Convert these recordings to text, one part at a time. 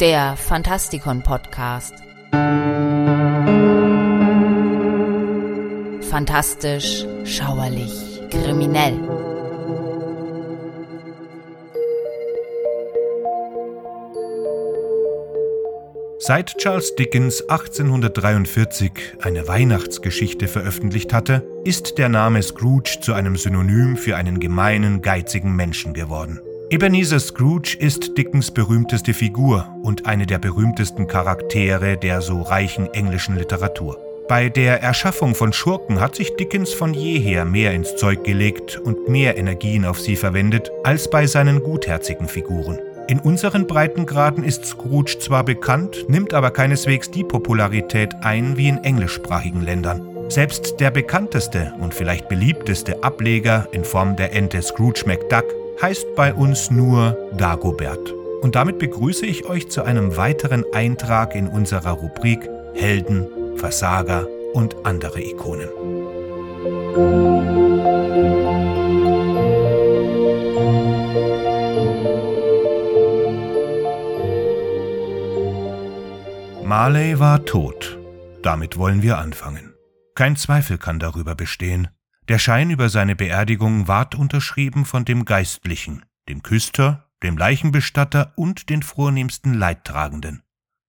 der Fantastikon Podcast. Fantastisch, schauerlich, kriminell. Seit Charles Dickens 1843 eine Weihnachtsgeschichte veröffentlicht hatte, ist der Name Scrooge zu einem Synonym für einen gemeinen, geizigen Menschen geworden. Ebenezer Scrooge ist Dickens berühmteste Figur und eine der berühmtesten Charaktere der so reichen englischen Literatur. Bei der Erschaffung von Schurken hat sich Dickens von jeher mehr ins Zeug gelegt und mehr Energien auf sie verwendet als bei seinen gutherzigen Figuren. In unseren Breitengraden ist Scrooge zwar bekannt, nimmt aber keineswegs die Popularität ein wie in englischsprachigen Ländern. Selbst der bekannteste und vielleicht beliebteste Ableger in Form der Ente Scrooge McDuck heißt bei uns nur Dagobert. Und damit begrüße ich euch zu einem weiteren Eintrag in unserer Rubrik Helden, Versager und andere Ikonen. Marley war tot. Damit wollen wir anfangen. Kein Zweifel kann darüber bestehen. Der Schein über seine Beerdigung ward unterschrieben von dem Geistlichen, dem Küster, dem Leichenbestatter und den vornehmsten Leidtragenden.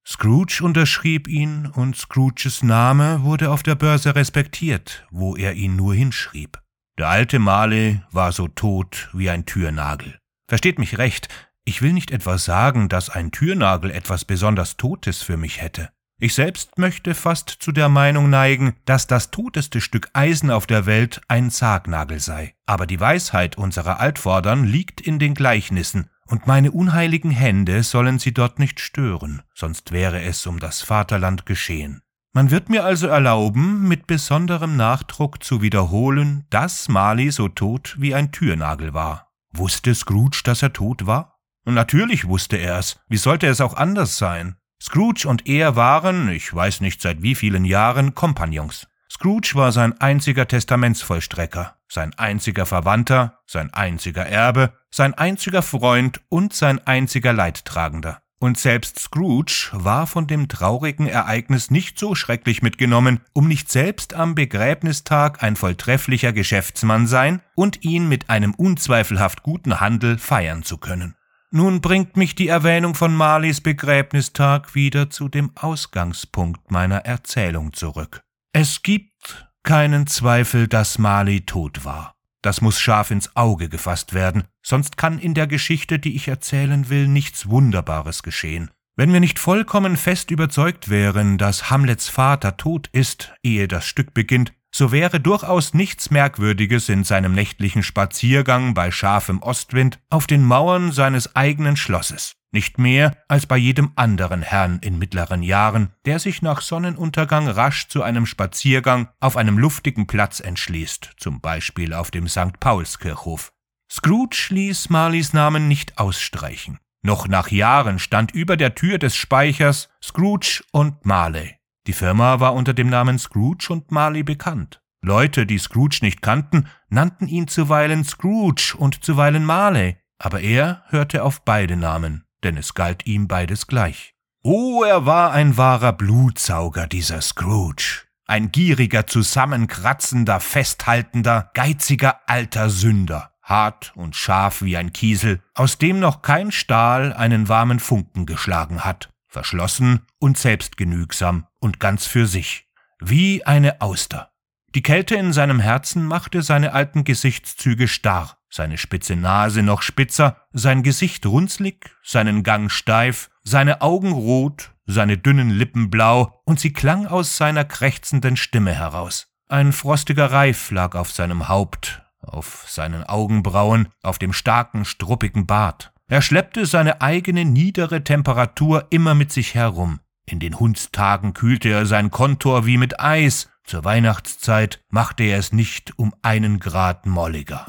Scrooge unterschrieb ihn und Scrooges Name wurde auf der Börse respektiert, wo er ihn nur hinschrieb. Der alte Marley war so tot wie ein Türnagel. Versteht mich recht, ich will nicht etwa sagen, dass ein Türnagel etwas besonders Totes für mich hätte. Ich selbst möchte fast zu der Meinung neigen, dass das toteste Stück Eisen auf der Welt ein Sargnagel sei. Aber die Weisheit unserer Altvordern liegt in den Gleichnissen, und meine unheiligen Hände sollen sie dort nicht stören, sonst wäre es um das Vaterland geschehen. Man wird mir also erlauben, mit besonderem Nachdruck zu wiederholen, dass Mali so tot wie ein Türnagel war. Wusste Scrooge, dass er tot war? Natürlich wusste er es. Wie sollte es auch anders sein? Scrooge und er waren, ich weiß nicht seit wie vielen Jahren, Kompagnons. Scrooge war sein einziger Testamentsvollstrecker, sein einziger Verwandter, sein einziger Erbe, sein einziger Freund und sein einziger Leidtragender. Und selbst Scrooge war von dem traurigen Ereignis nicht so schrecklich mitgenommen, um nicht selbst am Begräbnistag ein volltrefflicher Geschäftsmann sein und ihn mit einem unzweifelhaft guten Handel feiern zu können. Nun bringt mich die Erwähnung von Marleys Begräbnistag wieder zu dem Ausgangspunkt meiner Erzählung zurück. Es gibt keinen Zweifel, dass Marley tot war. Das muss scharf ins Auge gefasst werden, sonst kann in der Geschichte, die ich erzählen will, nichts Wunderbares geschehen. Wenn wir nicht vollkommen fest überzeugt wären, dass Hamlets Vater tot ist, ehe das Stück beginnt, so wäre durchaus nichts Merkwürdiges in seinem nächtlichen Spaziergang bei scharfem Ostwind auf den Mauern seines eigenen Schlosses, nicht mehr als bei jedem anderen Herrn in mittleren Jahren, der sich nach Sonnenuntergang rasch zu einem Spaziergang auf einem luftigen Platz entschließt, zum Beispiel auf dem St. Paulskirchhof. Scrooge ließ Marleys Namen nicht ausstreichen. Noch nach Jahren stand über der Tür des Speichers Scrooge und Marley. Die Firma war unter dem Namen Scrooge und Marley bekannt. Leute, die Scrooge nicht kannten, nannten ihn zuweilen Scrooge und zuweilen Marley, aber er hörte auf beide Namen, denn es galt ihm beides gleich. Oh, er war ein wahrer Blutsauger, dieser Scrooge. Ein gieriger, zusammenkratzender, festhaltender, geiziger alter Sünder, hart und scharf wie ein Kiesel, aus dem noch kein Stahl einen warmen Funken geschlagen hat verschlossen und selbstgenügsam und ganz für sich, wie eine Auster. Die Kälte in seinem Herzen machte seine alten Gesichtszüge starr, seine spitze Nase noch spitzer, sein Gesicht runzlig, seinen Gang steif, seine Augen rot, seine dünnen Lippen blau, und sie klang aus seiner krächzenden Stimme heraus. Ein frostiger Reif lag auf seinem Haupt, auf seinen Augenbrauen, auf dem starken, struppigen Bart. Er schleppte seine eigene niedere Temperatur immer mit sich herum. In den Hundstagen kühlte er sein Kontor wie mit Eis, zur Weihnachtszeit machte er es nicht um einen Grad molliger.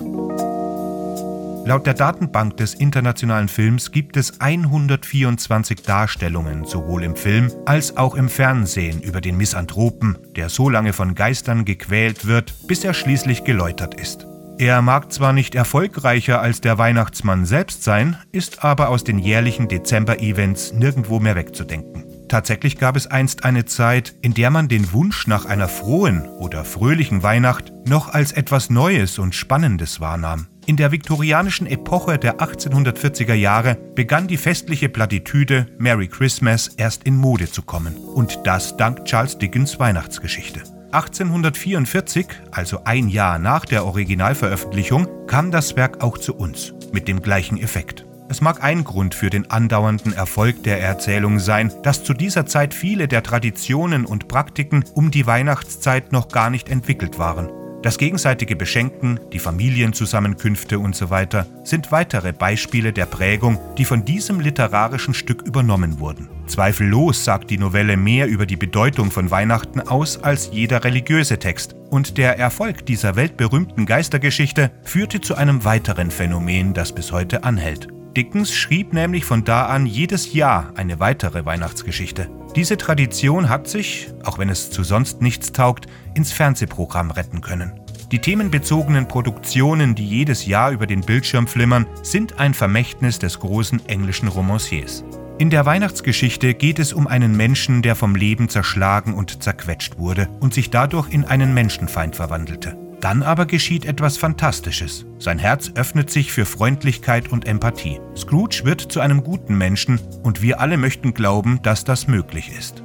Laut der Datenbank des internationalen Films gibt es 124 Darstellungen sowohl im Film als auch im Fernsehen über den Misanthropen, der so lange von Geistern gequält wird, bis er schließlich geläutert ist. Er mag zwar nicht erfolgreicher als der Weihnachtsmann selbst sein, ist aber aus den jährlichen Dezember-Events nirgendwo mehr wegzudenken. Tatsächlich gab es einst eine Zeit, in der man den Wunsch nach einer frohen oder fröhlichen Weihnacht noch als etwas Neues und Spannendes wahrnahm. In der viktorianischen Epoche der 1840er Jahre begann die festliche Plattitüde Merry Christmas erst in Mode zu kommen. Und das dank Charles Dickens Weihnachtsgeschichte. 1844, also ein Jahr nach der Originalveröffentlichung, kam das Werk auch zu uns mit dem gleichen Effekt. Es mag ein Grund für den andauernden Erfolg der Erzählung sein, dass zu dieser Zeit viele der Traditionen und Praktiken um die Weihnachtszeit noch gar nicht entwickelt waren. Das gegenseitige Beschenken, die Familienzusammenkünfte usw. So sind weitere Beispiele der Prägung, die von diesem literarischen Stück übernommen wurden. Zweifellos sagt die Novelle mehr über die Bedeutung von Weihnachten aus als jeder religiöse Text. Und der Erfolg dieser weltberühmten Geistergeschichte führte zu einem weiteren Phänomen, das bis heute anhält. Dickens schrieb nämlich von da an jedes Jahr eine weitere Weihnachtsgeschichte. Diese Tradition hat sich, auch wenn es zu sonst nichts taugt, ins Fernsehprogramm retten können. Die themenbezogenen Produktionen, die jedes Jahr über den Bildschirm flimmern, sind ein Vermächtnis des großen englischen Romanciers. In der Weihnachtsgeschichte geht es um einen Menschen, der vom Leben zerschlagen und zerquetscht wurde und sich dadurch in einen Menschenfeind verwandelte. Dann aber geschieht etwas Fantastisches. Sein Herz öffnet sich für Freundlichkeit und Empathie. Scrooge wird zu einem guten Menschen und wir alle möchten glauben, dass das möglich ist.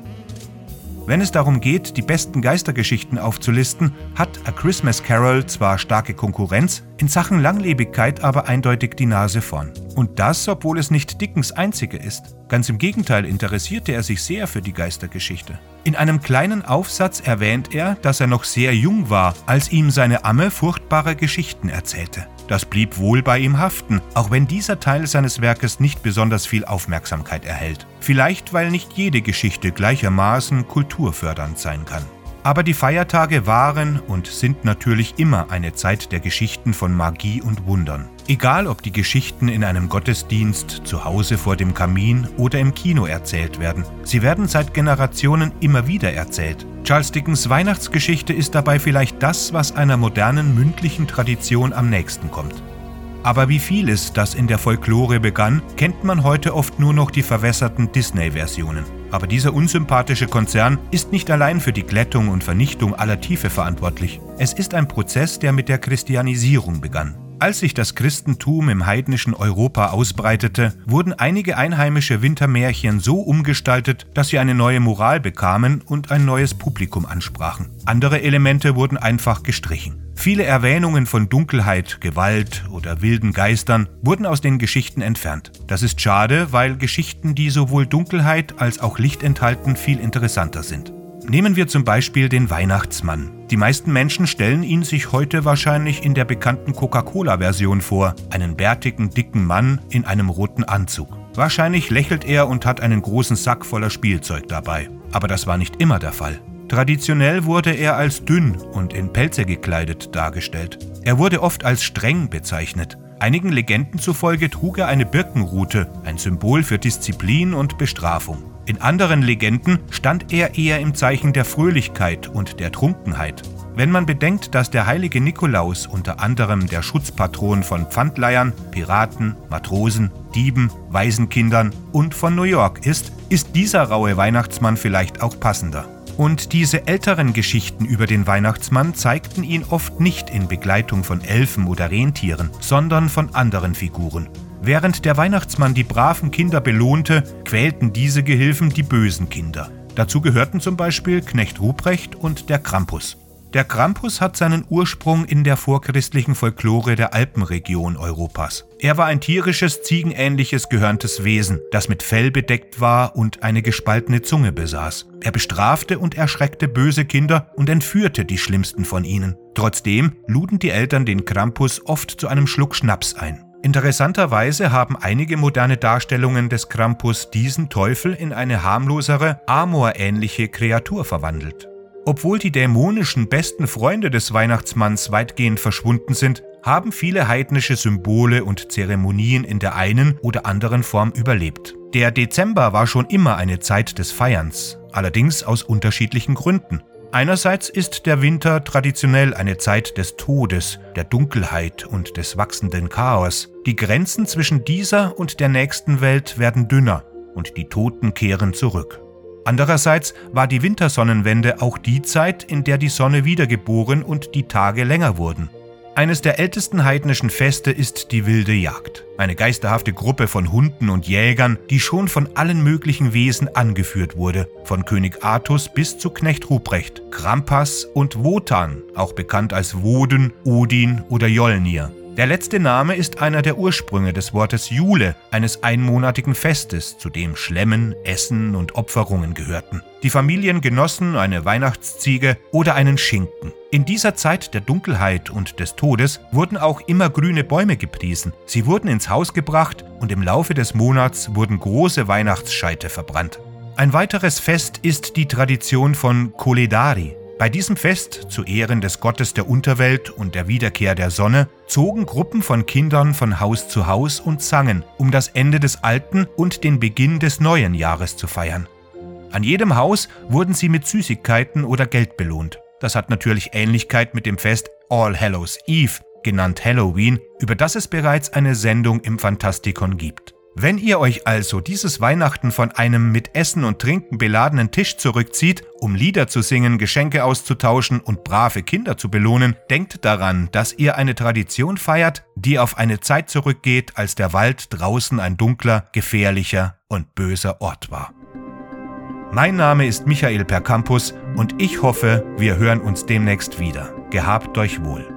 Wenn es darum geht, die besten Geistergeschichten aufzulisten, hat A Christmas Carol zwar starke Konkurrenz, in Sachen Langlebigkeit aber eindeutig die Nase vorn. Und das, obwohl es nicht Dickens einzige ist. Ganz im Gegenteil interessierte er sich sehr für die Geistergeschichte. In einem kleinen Aufsatz erwähnt er, dass er noch sehr jung war, als ihm seine Amme furchtbare Geschichten erzählte. Das blieb wohl bei ihm haften, auch wenn dieser Teil seines Werkes nicht besonders viel Aufmerksamkeit erhält. Vielleicht weil nicht jede Geschichte gleichermaßen kulturfördernd sein kann. Aber die Feiertage waren und sind natürlich immer eine Zeit der Geschichten von Magie und Wundern. Egal ob die Geschichten in einem Gottesdienst, zu Hause vor dem Kamin oder im Kino erzählt werden, sie werden seit Generationen immer wieder erzählt. Charles Dickens Weihnachtsgeschichte ist dabei vielleicht das, was einer modernen mündlichen Tradition am nächsten kommt. Aber wie vieles, das in der Folklore begann, kennt man heute oft nur noch die verwässerten Disney-Versionen. Aber dieser unsympathische Konzern ist nicht allein für die Glättung und Vernichtung aller Tiefe verantwortlich. Es ist ein Prozess, der mit der Christianisierung begann. Als sich das Christentum im heidnischen Europa ausbreitete, wurden einige einheimische Wintermärchen so umgestaltet, dass sie eine neue Moral bekamen und ein neues Publikum ansprachen. Andere Elemente wurden einfach gestrichen. Viele Erwähnungen von Dunkelheit, Gewalt oder wilden Geistern wurden aus den Geschichten entfernt. Das ist schade, weil Geschichten, die sowohl Dunkelheit als auch Licht enthalten, viel interessanter sind. Nehmen wir zum Beispiel den Weihnachtsmann. Die meisten Menschen stellen ihn sich heute wahrscheinlich in der bekannten Coca-Cola-Version vor, einen bärtigen, dicken Mann in einem roten Anzug. Wahrscheinlich lächelt er und hat einen großen Sack voller Spielzeug dabei. Aber das war nicht immer der Fall. Traditionell wurde er als dünn und in Pelze gekleidet dargestellt. Er wurde oft als streng bezeichnet. Einigen Legenden zufolge trug er eine Birkenrute, ein Symbol für Disziplin und Bestrafung. In anderen Legenden stand er eher im Zeichen der Fröhlichkeit und der Trunkenheit. Wenn man bedenkt, dass der heilige Nikolaus unter anderem der Schutzpatron von Pfandleihern, Piraten, Matrosen, Dieben, Waisenkindern und von New York ist, ist dieser raue Weihnachtsmann vielleicht auch passender. Und diese älteren Geschichten über den Weihnachtsmann zeigten ihn oft nicht in Begleitung von Elfen oder Rentieren, sondern von anderen Figuren. Während der Weihnachtsmann die braven Kinder belohnte, quälten diese Gehilfen die bösen Kinder. Dazu gehörten zum Beispiel Knecht Ruprecht und der Krampus. Der Krampus hat seinen Ursprung in der vorchristlichen Folklore der Alpenregion Europas. Er war ein tierisches, ziegenähnliches, gehörntes Wesen, das mit Fell bedeckt war und eine gespaltene Zunge besaß. Er bestrafte und erschreckte böse Kinder und entführte die schlimmsten von ihnen. Trotzdem luden die Eltern den Krampus oft zu einem Schluck Schnaps ein. Interessanterweise haben einige moderne Darstellungen des Krampus diesen Teufel in eine harmlosere, amorähnliche Kreatur verwandelt. Obwohl die dämonischen besten Freunde des Weihnachtsmanns weitgehend verschwunden sind, haben viele heidnische Symbole und Zeremonien in der einen oder anderen Form überlebt. Der Dezember war schon immer eine Zeit des Feierns, allerdings aus unterschiedlichen Gründen. Einerseits ist der Winter traditionell eine Zeit des Todes, der Dunkelheit und des wachsenden Chaos. Die Grenzen zwischen dieser und der nächsten Welt werden dünner und die Toten kehren zurück. Andererseits war die Wintersonnenwende auch die Zeit, in der die Sonne wiedergeboren und die Tage länger wurden. Eines der ältesten heidnischen Feste ist die wilde Jagd. Eine geisterhafte Gruppe von Hunden und Jägern, die schon von allen möglichen Wesen angeführt wurde, von König Artus bis zu Knecht Ruprecht, Krampas und Wotan, auch bekannt als Woden, Odin oder Jolnir. Der letzte Name ist einer der Ursprünge des Wortes Jule, eines einmonatigen Festes, zu dem Schlemmen, Essen und Opferungen gehörten. Die Familien genossen eine Weihnachtsziege oder einen Schinken. In dieser Zeit der Dunkelheit und des Todes wurden auch immer grüne Bäume gepriesen. Sie wurden ins Haus gebracht und im Laufe des Monats wurden große Weihnachtsscheite verbrannt. Ein weiteres Fest ist die Tradition von Koledari, bei diesem Fest zu Ehren des Gottes der Unterwelt und der Wiederkehr der Sonne zogen Gruppen von Kindern von Haus zu Haus und sangen, um das Ende des alten und den Beginn des neuen Jahres zu feiern. An jedem Haus wurden sie mit Süßigkeiten oder Geld belohnt. Das hat natürlich Ähnlichkeit mit dem Fest All Hallows Eve, genannt Halloween, über das es bereits eine Sendung im Fantastikon gibt. Wenn ihr euch also dieses Weihnachten von einem mit Essen und Trinken beladenen Tisch zurückzieht, um Lieder zu singen, Geschenke auszutauschen und brave Kinder zu belohnen, denkt daran, dass ihr eine Tradition feiert, die auf eine Zeit zurückgeht, als der Wald draußen ein dunkler, gefährlicher und böser Ort war. Mein Name ist Michael Percampus und ich hoffe, wir hören uns demnächst wieder. Gehabt euch wohl.